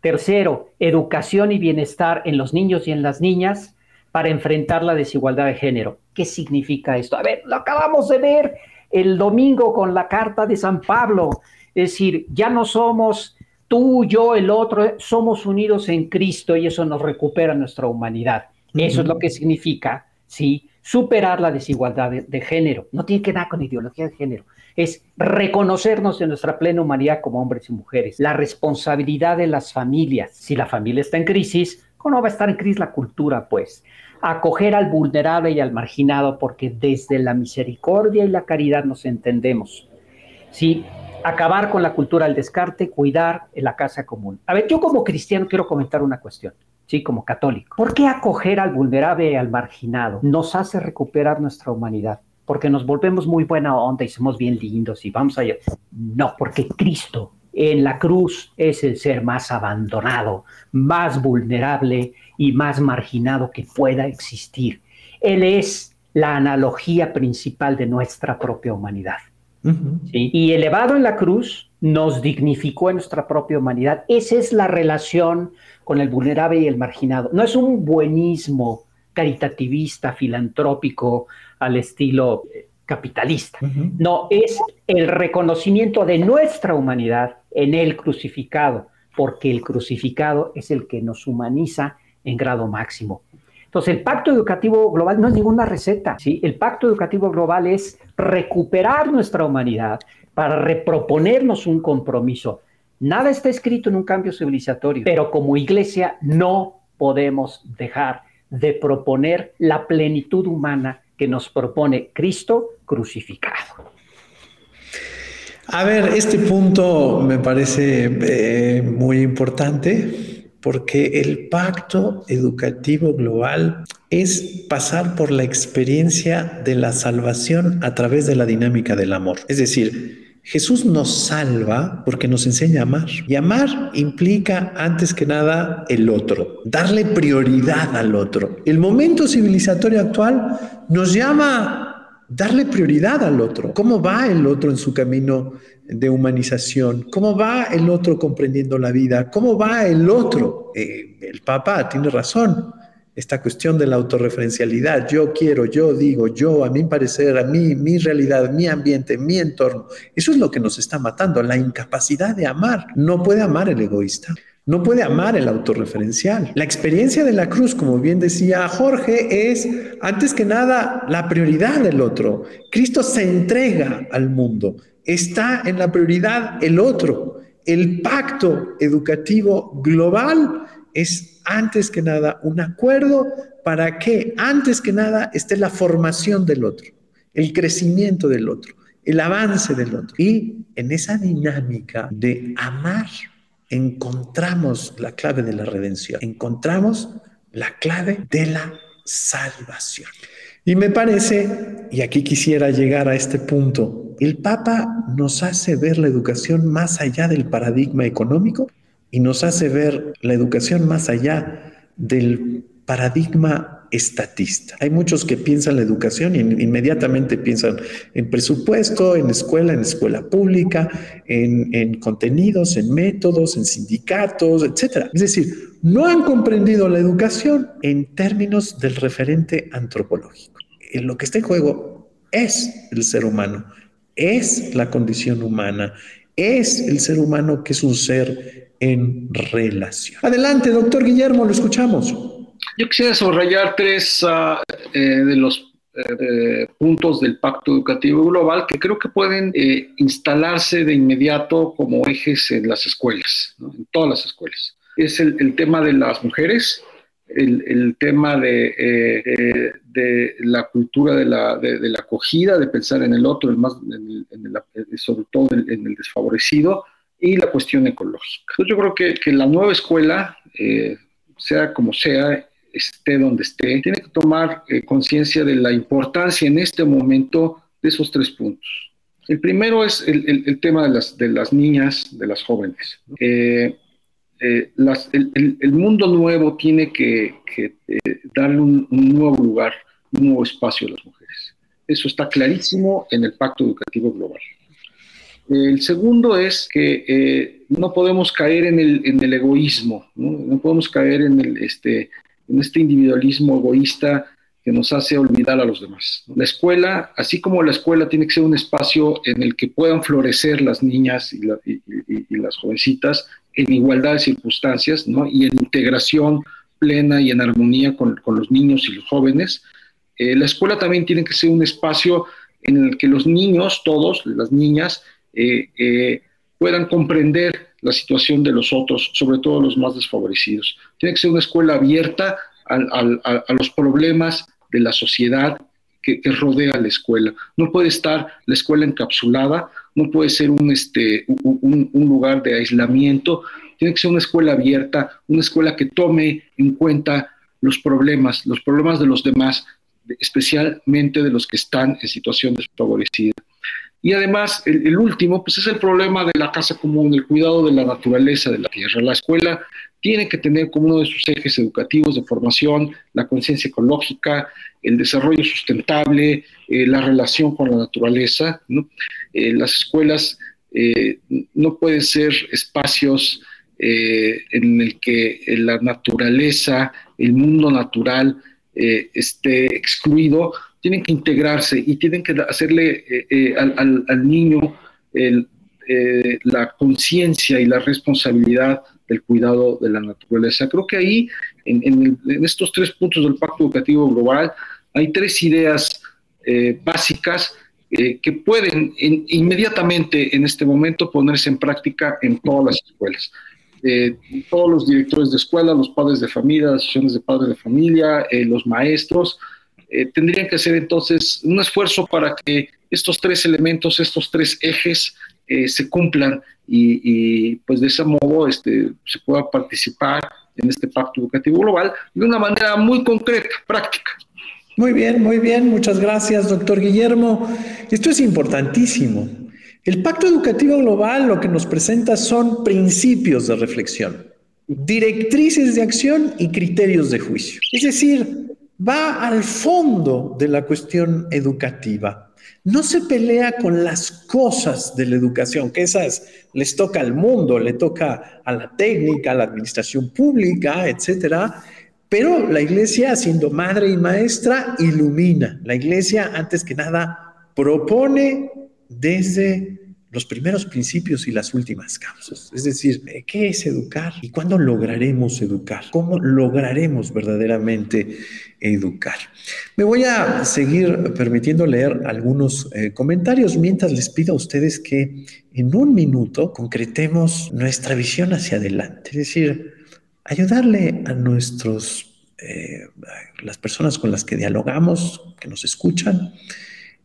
Tercero, educación y bienestar en los niños y en las niñas para enfrentar la desigualdad de género. ¿Qué significa esto? A ver, lo acabamos de ver el domingo con la carta de San Pablo. Es decir, ya no somos tú, yo, el otro, somos unidos en Cristo y eso nos recupera nuestra humanidad. Eso es lo que significa, ¿sí? Superar la desigualdad de, género. No tiene que ver con ideología de género. Es reconocernos en nuestra plena humanidad como hombres y mujeres. La responsabilidad de las familias. Si la familia está en crisis, ¿cómo va a estar en crisis la cultura? Pues acoger al vulnerable y al marginado, porque desde la misericordia y la caridad nos entendemos. Sí, acabar con la cultura del descarte, cuidar la casa común. A ver, yo como cristiano quiero comentar una cuestión, sí, como católico. ¿Por qué acoger al vulnerable y al marginado nos hace recuperar nuestra humanidad? Porque nos volvemos muy buena onda y somos bien lindos y vamos a... No, porque Cristo en la cruz es el ser más abandonado, más vulnerable y más marginado que pueda existir. Él es la analogía principal de nuestra propia humanidad. Y elevado en la cruz, nos dignificó en nuestra propia humanidad. Esa es la relación con el vulnerable y el marginado. No es un buenismo caritativista, filantrópico al estilo eh, capitalista. No, es el reconocimiento de nuestra humanidad en el crucificado, porque el crucificado es el que nos humaniza en grado máximo. Entonces, el pacto educativo global no es ninguna receta, ¿sí? El pacto educativo global es recuperar nuestra humanidad para reproponernos un compromiso. Nada está escrito en un cambio civilizatorio, pero como iglesia no podemos dejar de proponer la plenitud humana que nos propone Cristo crucificado. A ver, este punto me parece eh, muy importante porque el pacto educativo global es pasar por la experiencia de la salvación a través de la dinámica del amor. Es decir, Jesús nos salva porque nos enseña a amar. Y amar implica, antes que nada, el otro, darle prioridad al otro. El momento civilizatorio actual nos llama darle prioridad al otro. ¿Cómo va el otro en su camino de humanización? ¿Cómo va el otro comprendiendo la vida? ¿Cómo va el otro? Eh, el Papa tiene razón. Esta cuestión de la autorreferencialidad, yo quiero, yo digo, yo, a mi parecer, a mí, mi realidad, mi ambiente, mi entorno, eso es lo que nos está matando, la incapacidad de amar. No puede amar el egoísta. No puede amar el autorreferencial. La experiencia de la cruz, como bien decía Jorge, es antes que nada la prioridad del otro. Cristo se entrega al mundo. Está en la prioridad el otro. El pacto educativo global es antes que nada un acuerdo para que antes que nada esté la formación del otro, el crecimiento del otro, el avance del otro. Y en esa dinámica de amar encontramos la clave de la redención, encontramos la clave de la salvación. Y me parece, y aquí quisiera llegar a este punto, el Papa nos hace ver la educación más allá del paradigma económico y nos hace ver la educación más allá del paradigma estatista. Hay muchos que piensan la educación y inmediatamente piensan en presupuesto, en escuela, en escuela pública, en, contenidos, en métodos, en sindicatos, etc. Es decir, no han comprendido la educación en términos del referente antropológico. En lo que está en juego es el ser humano, es la condición humana, es el ser humano que es un ser en relación. Adelante, doctor Guillermo, lo escuchamos. Yo quisiera subrayar tres eh, de los eh, puntos del Pacto Educativo Global que creo que pueden eh, instalarse de inmediato como ejes en las escuelas, en todas las escuelas. Es el, tema de las mujeres, el, tema de, de, la cultura de la, de, la, acogida, de pensar en el otro, el más, sobre todo en el desfavorecido, y la cuestión ecológica. yo creo que, que la nueva escuela, sea como sea, esté donde esté, tiene que tomar eh, conciencia de la importancia en este momento de esos tres puntos. El primero es el, tema de las, de las, niñas, de las jóvenes. Eh, eh, el, mundo nuevo tiene que, darle un, nuevo lugar, un nuevo espacio a las mujeres. Eso está clarísimo en el Pacto Educativo Global. El segundo es que no podemos caer en el, egoísmo, ¿no? podemos caer este, en este individualismo egoísta que nos hace olvidar a los demás. La escuela, así como la escuela tiene que ser un espacio en el que puedan florecer las niñas y, las jovencitas en igualdad de circunstancias ¿no? y en integración plena y en armonía con, los niños y los jóvenes, eh, la escuela también tiene que ser un espacio en el que los niños, todos, las niñas, eh, eh, puedan comprender la situación de los otros, sobre todo los más desfavorecidos. Tiene que ser una escuela abierta a, los problemas de la sociedad que, rodea la escuela. No puede estar la escuela encapsulada, no puede ser un, este, un, lugar de aislamiento, tiene que ser una escuela abierta, una escuela que tome en cuenta los problemas, los problemas de los demás, especialmente de los que están en situación desfavorecida. Y además, el, último, pues es el problema de la casa común, el cuidado de la naturaleza de la tierra. La escuela tiene que tener como uno de sus ejes educativos de formación la conciencia ecológica, el desarrollo sustentable, eh, la relación con la naturaleza. Eh, las escuelas eh, no pueden ser espacios en el que la naturaleza, el mundo natural, esté excluido, tienen que integrarse y tienen que hacerle al, niño la conciencia y la responsabilidad del cuidado de la naturaleza. Creo que ahí, en, estos tres puntos del Pacto Educativo Global, hay tres ideas básicas que pueden inmediatamente en este momento ponerse en práctica en todas las escuelas. todos los directores de escuela, los padres de familia, las asociaciones de padres de familia, los maestros, eh, tendrían que hacer entonces un esfuerzo para que estos tres elementos, estos tres ejes eh, se cumplan y, pues de ese modo este, se pueda participar en este pacto educativo global de una manera muy concreta, práctica. Muy bien, muy bien, muchas gracias, doctor Guillermo. Esto es importantísimo. El pacto educativo global lo que nos presenta son principios de reflexión, directrices de acción y criterios de juicio. Es decir, va al fondo de la cuestión educativa. No se pelea con las cosas de la educación, que esas les toca al mundo, le toca a la técnica, a la administración pública, etcétera. Pero la iglesia, siendo madre y maestra, ilumina. La iglesia, antes que nada, propone desde los primeros principios y las últimas causas. Es decir, ¿qué es educar? ¿Y cuándo lograremos educar? ¿Cómo lograremos verdaderamente educar? Me voy a seguir permitiendo leer algunos eh, comentarios mientras les pido a ustedes que en un minuto concretemos nuestra visión hacia adelante. Es decir, ayudarle a nuestros, eh, las personas con las que dialogamos, que nos escuchan,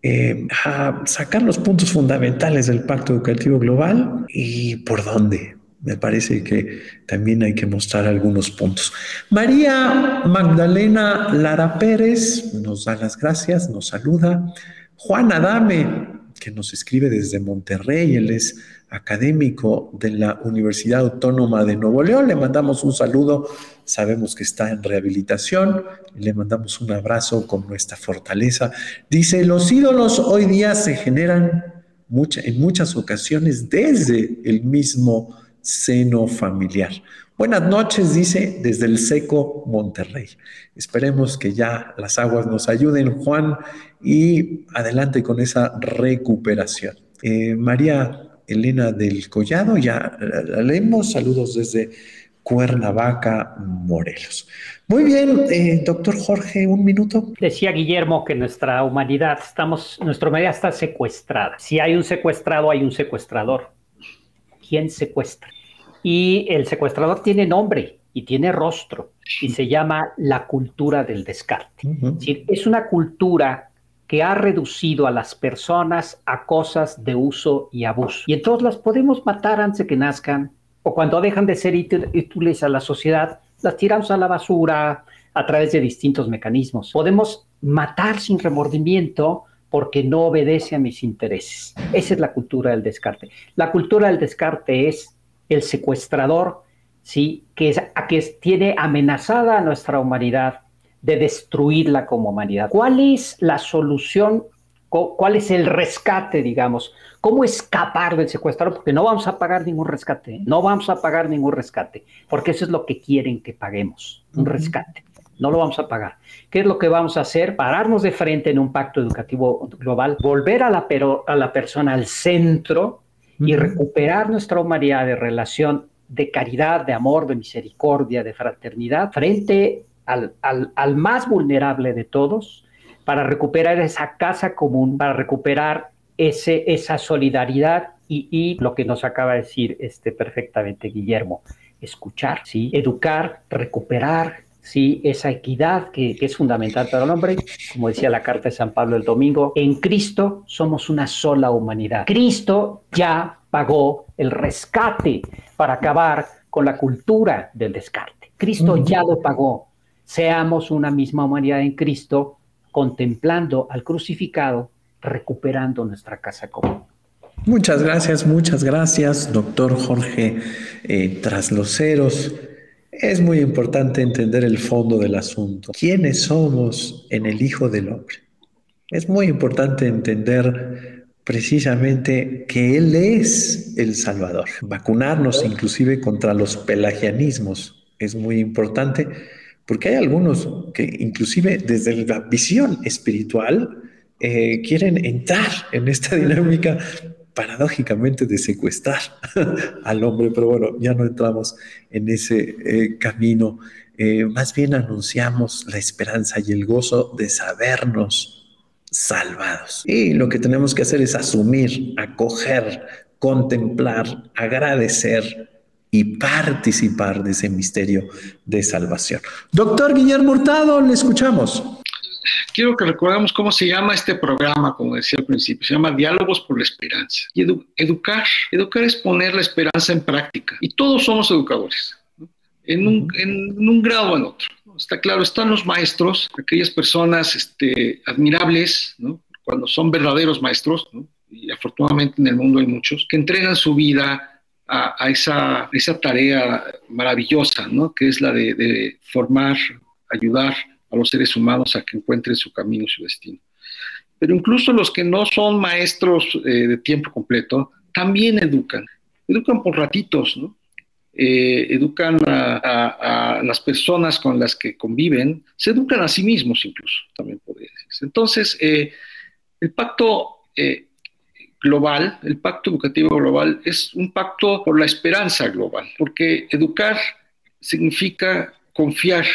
eh, a sacar los puntos fundamentales del Pacto Educativo Global y por dónde. Me parece que también hay que mostrar algunos puntos. María Magdalena Lara Pérez nos da las gracias, nos saluda. Juan Adame, que nos escribe desde Monterrey, él es académico de la Universidad Autónoma de Nuevo León. Le mandamos un saludo, sabemos que está en rehabilitación, le mandamos un abrazo con nuestra fortaleza. Dice, los ídolos hoy día se generan en muchas ocasiones desde el mismo seno familiar. Buenas noches, dice desde el seco Monterrey. Esperemos que ya las aguas nos ayuden, Juan, y adelante con esa recuperación. Eh, María Elena del Collado, ya la leemos, saludos desde Cuernavaca, Morelos. Muy bien, eh, doctor Jorge, un minuto. Decía Guillermo que nuestra humanidad, estamos, nuestra humanidad está secuestrada. Si hay un secuestrado, hay un secuestrador. ¿Quién secuestra? Y el secuestrador tiene nombre y tiene rostro y se llama la cultura del descarte. es una cultura que ha reducido a las personas a cosas de uso y abuso. Y entonces las podemos matar antes de que nazcan, o cuando dejan de ser útiles a la sociedad, las tiramos a la basura a través de distintos mecanismos. Podemos matar sin remordimiento porque no obedece a mis intereses. Esa es la cultura del descarte. La cultura del descarte es el secuestrador, ¿sí? que, es, a que tiene amenazada nuestra humanidad de destruirla como humanidad. ¿Cuál es la solución? ¿Cuál es el rescate, digamos? ¿Cómo escapar del secuestrador? Porque no vamos a pagar ningún rescate, ¿eh? no vamos a pagar ningún rescate, porque eso es lo que quieren que paguemos, un rescate. No lo vamos a pagar. ¿Qué es lo que vamos a hacer? Pararnos de frente en un pacto educativo global, volver a la, a la persona al centro y recuperar nuestra humanidad de relación de caridad, de amor, de misericordia, de fraternidad frente al, al más vulnerable de todos para recuperar esa casa común, para recuperar ese, esa solidaridad y, lo que nos acaba de decir este, perfectamente Guillermo, escuchar, ¿sí? educar, recuperar ¿sí? esa equidad que, que, es fundamental para el hombre, como decía la carta de San Pablo el domingo, en Cristo somos una sola humanidad. Cristo ya pagó el rescate para acabar con la cultura del descarte. Cristo ya lo pagó. Seamos una misma humanidad en Cristo, contemplando al crucificado recuperando nuestra casa común. Muchas gracias, muchas gracias, doctor Jorge eh, Trasloceros. Es muy importante entender el fondo del asunto. ¿Quiénes somos en el Hijo del Hombre? Es muy importante entender precisamente que Él es el Salvador. Vacunarnos inclusive contra los pelagianismos es muy importante porque hay algunos que inclusive desde la visión espiritual eh, quieren entrar en esta dinámica paradójicamente de secuestrar al hombre, pero bueno, ya no entramos en ese eh, camino. Eh, más bien anunciamos la esperanza y el gozo de sabernos salvados. Y lo que tenemos que hacer es asumir, acoger, contemplar, agradecer y participar de ese misterio de salvación. Doctor Guillermo Hurtado, le escuchamos quiero que recordemos cómo se llama este programa, como decía al principio, se llama Diálogos por la Esperanza. Y educar, educar es poner la esperanza en práctica. Y todos somos educadores, en, un, grado o en otro. Está claro, están los maestros, aquellas personas este, admirables, cuando son verdaderos maestros, y afortunadamente en el mundo hay muchos, que entregan su vida a, esa, esa, tarea maravillosa, ¿no? que es la de, de formar, ayudar a los seres humanos a que encuentren su camino y su destino. Pero incluso los que no son maestros eh, de tiempo completo también educan. Educan por ratitos, ¿no? Eh, educan a, las personas con las que conviven, se educan a sí mismos incluso, también podría decirse. Entonces, eh, el pacto global, el pacto educativo global, es un pacto por la esperanza global, porque educar significa confiar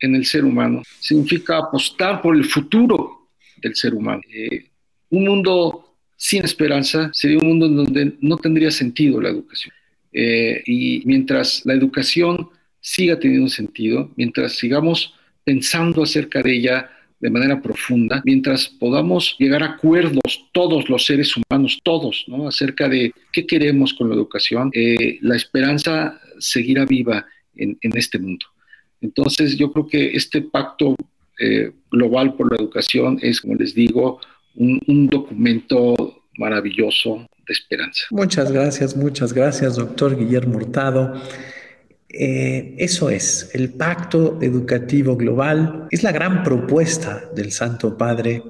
en el ser humano, significa apostar por el futuro del ser humano. Eh, un mundo sin esperanza sería un mundo en donde no tendría sentido la educación. Eh, y mientras la educación siga teniendo sentido, mientras sigamos pensando acerca de ella de manera profunda, mientras podamos llegar a acuerdos todos los seres humanos, todos, ¿no? acerca de qué queremos con la educación, eh, la esperanza seguirá viva en este mundo. Entonces, yo creo que este pacto eh, global por la educación es, como les digo, un, documento maravilloso de esperanza. Muchas gracias, muchas gracias, doctor Guillermo Hurtado. Eh, eso es, el pacto educativo global es la gran propuesta del Santo Padre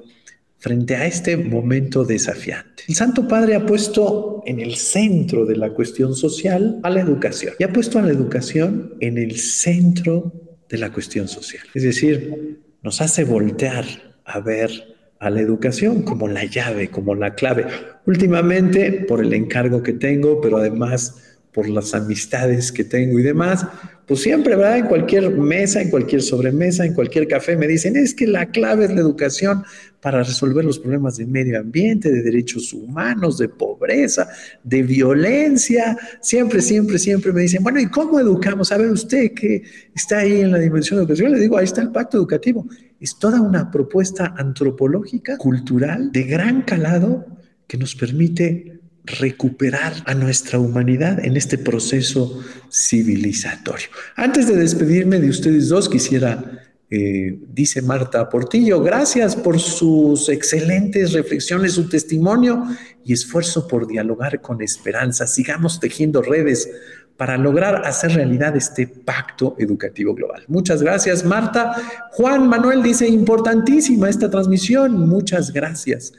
frente a este momento desafiante. El Santo Padre ha puesto en el centro de la cuestión social a la educación y ha puesto a la educación en el centro de la cuestión social. Es decir, nos hace voltear a ver a la educación como la llave, como la clave. Últimamente, por el encargo que tengo, pero además por las amistades que tengo y demás, pues siempre, ¿verdad? En cualquier mesa, en cualquier sobremesa, en cualquier café, me dicen, es que la clave es la educación para resolver los problemas de medio ambiente, de derechos humanos, de pobreza, de violencia. Siempre, siempre, siempre me dicen, bueno, ¿y cómo educamos? A ver, usted que está ahí en la dimensión de educación, le digo, ahí está el pacto educativo. Es toda una propuesta antropológica, cultural, de gran calado que nos permite recuperar a nuestra humanidad en este proceso civilizatorio. Antes de despedirme de ustedes dos, quisiera, eh, dice Marta Portillo, gracias por sus excelentes reflexiones, su testimonio y esfuerzo por dialogar con esperanza. Sigamos tejiendo redes para lograr hacer realidad este pacto educativo global. Muchas gracias, Marta. Juan Manuel dice, importantísima esta transmisión. Muchas gracias.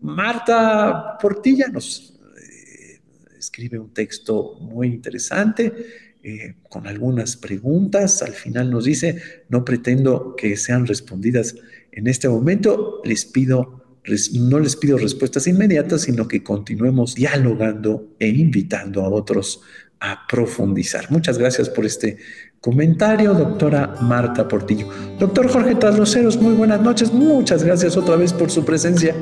Marta Portilla nos escribe un texto muy interesante eh, con algunas preguntas. Al final nos dice, no pretendo que sean respondidas en este momento, les pido, no les pido respuestas inmediatas, sino que continuemos dialogando e invitando a otros a profundizar. Muchas gracias por este comentario, doctora Marta Portillo. Doctor Jorge Trasloceros, muy buenas noches. Muchas gracias otra vez por su presencia.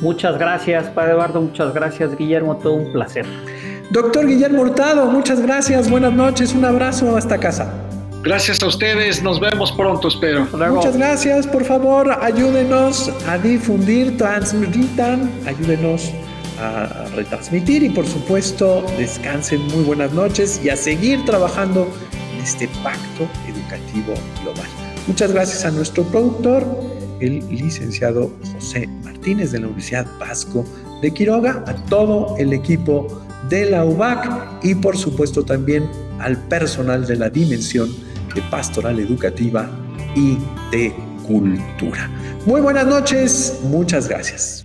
Muchas gracias, Padre Eduardo. Muchas gracias, Guillermo. Todo un placer. Doctor Guillermo Hurtado, muchas gracias, buenas noches, un abrazo hasta casa. Gracias a ustedes, nos vemos pronto, espero. Muchas gracias, por favor, ayúdenos a difundir, transmitan, ayúdenos a retransmitir y por supuesto descansen muy buenas noches y a seguir trabajando este pacto educativo global. Muchas gracias a nuestro productor, el licenciado José Martínez de la Universidad Vasco de Quiroga, a todo el equipo de la UBAC y por supuesto también al personal de la dimensión de pastoral educativa y de cultura. Muy buenas noches, muchas gracias.